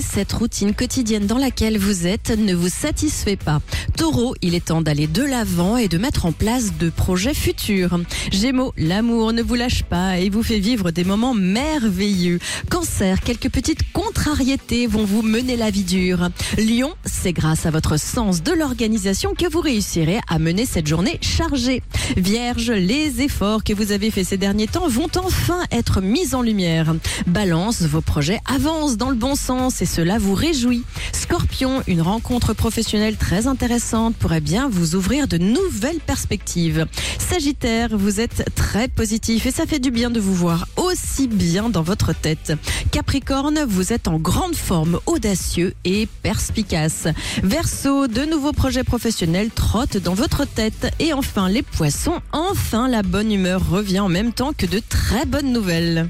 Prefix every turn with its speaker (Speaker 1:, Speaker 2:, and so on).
Speaker 1: Cette routine quotidienne dans laquelle vous êtes ne vous satisfait pas. Taureau, il est temps d'aller de l'avant et de mettre en place de projets futurs. Gémeaux, l'amour ne vous lâche pas et vous fait vivre des moments merveilleux. Cancer, quelques petites contrariétés vont vous mener la vie dure. Lion, c'est grâce à votre sens de l'organisation que vous réussirez à mener cette journée chargée. Vierge, les efforts que vous avez faits ces derniers temps vont enfin être mis en lumière. Balance, vos projets avancent dans le bon sens cela vous réjouit. Scorpion, une rencontre professionnelle très intéressante pourrait bien vous ouvrir de nouvelles perspectives. Sagittaire, vous êtes très positif et ça fait du bien de vous voir aussi bien dans votre tête. Capricorne, vous êtes en grande forme, audacieux et perspicace. Verseau, de nouveaux projets professionnels trottent dans votre tête. Et enfin, les poissons, enfin la bonne humeur revient en même temps que de très bonnes nouvelles.